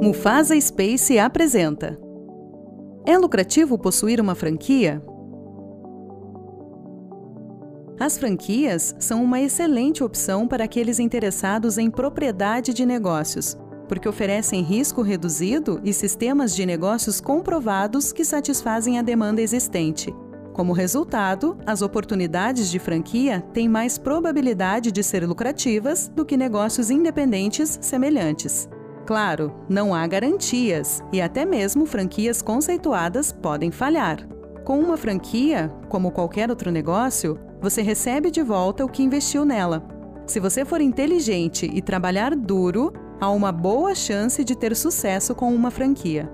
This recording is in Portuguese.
Mufasa Space apresenta. É lucrativo possuir uma franquia? As franquias são uma excelente opção para aqueles interessados em propriedade de negócios, porque oferecem risco reduzido e sistemas de negócios comprovados que satisfazem a demanda existente. Como resultado, as oportunidades de franquia têm mais probabilidade de ser lucrativas do que negócios independentes semelhantes. Claro, não há garantias e até mesmo franquias conceituadas podem falhar. Com uma franquia, como qualquer outro negócio, você recebe de volta o que investiu nela. Se você for inteligente e trabalhar duro, há uma boa chance de ter sucesso com uma franquia.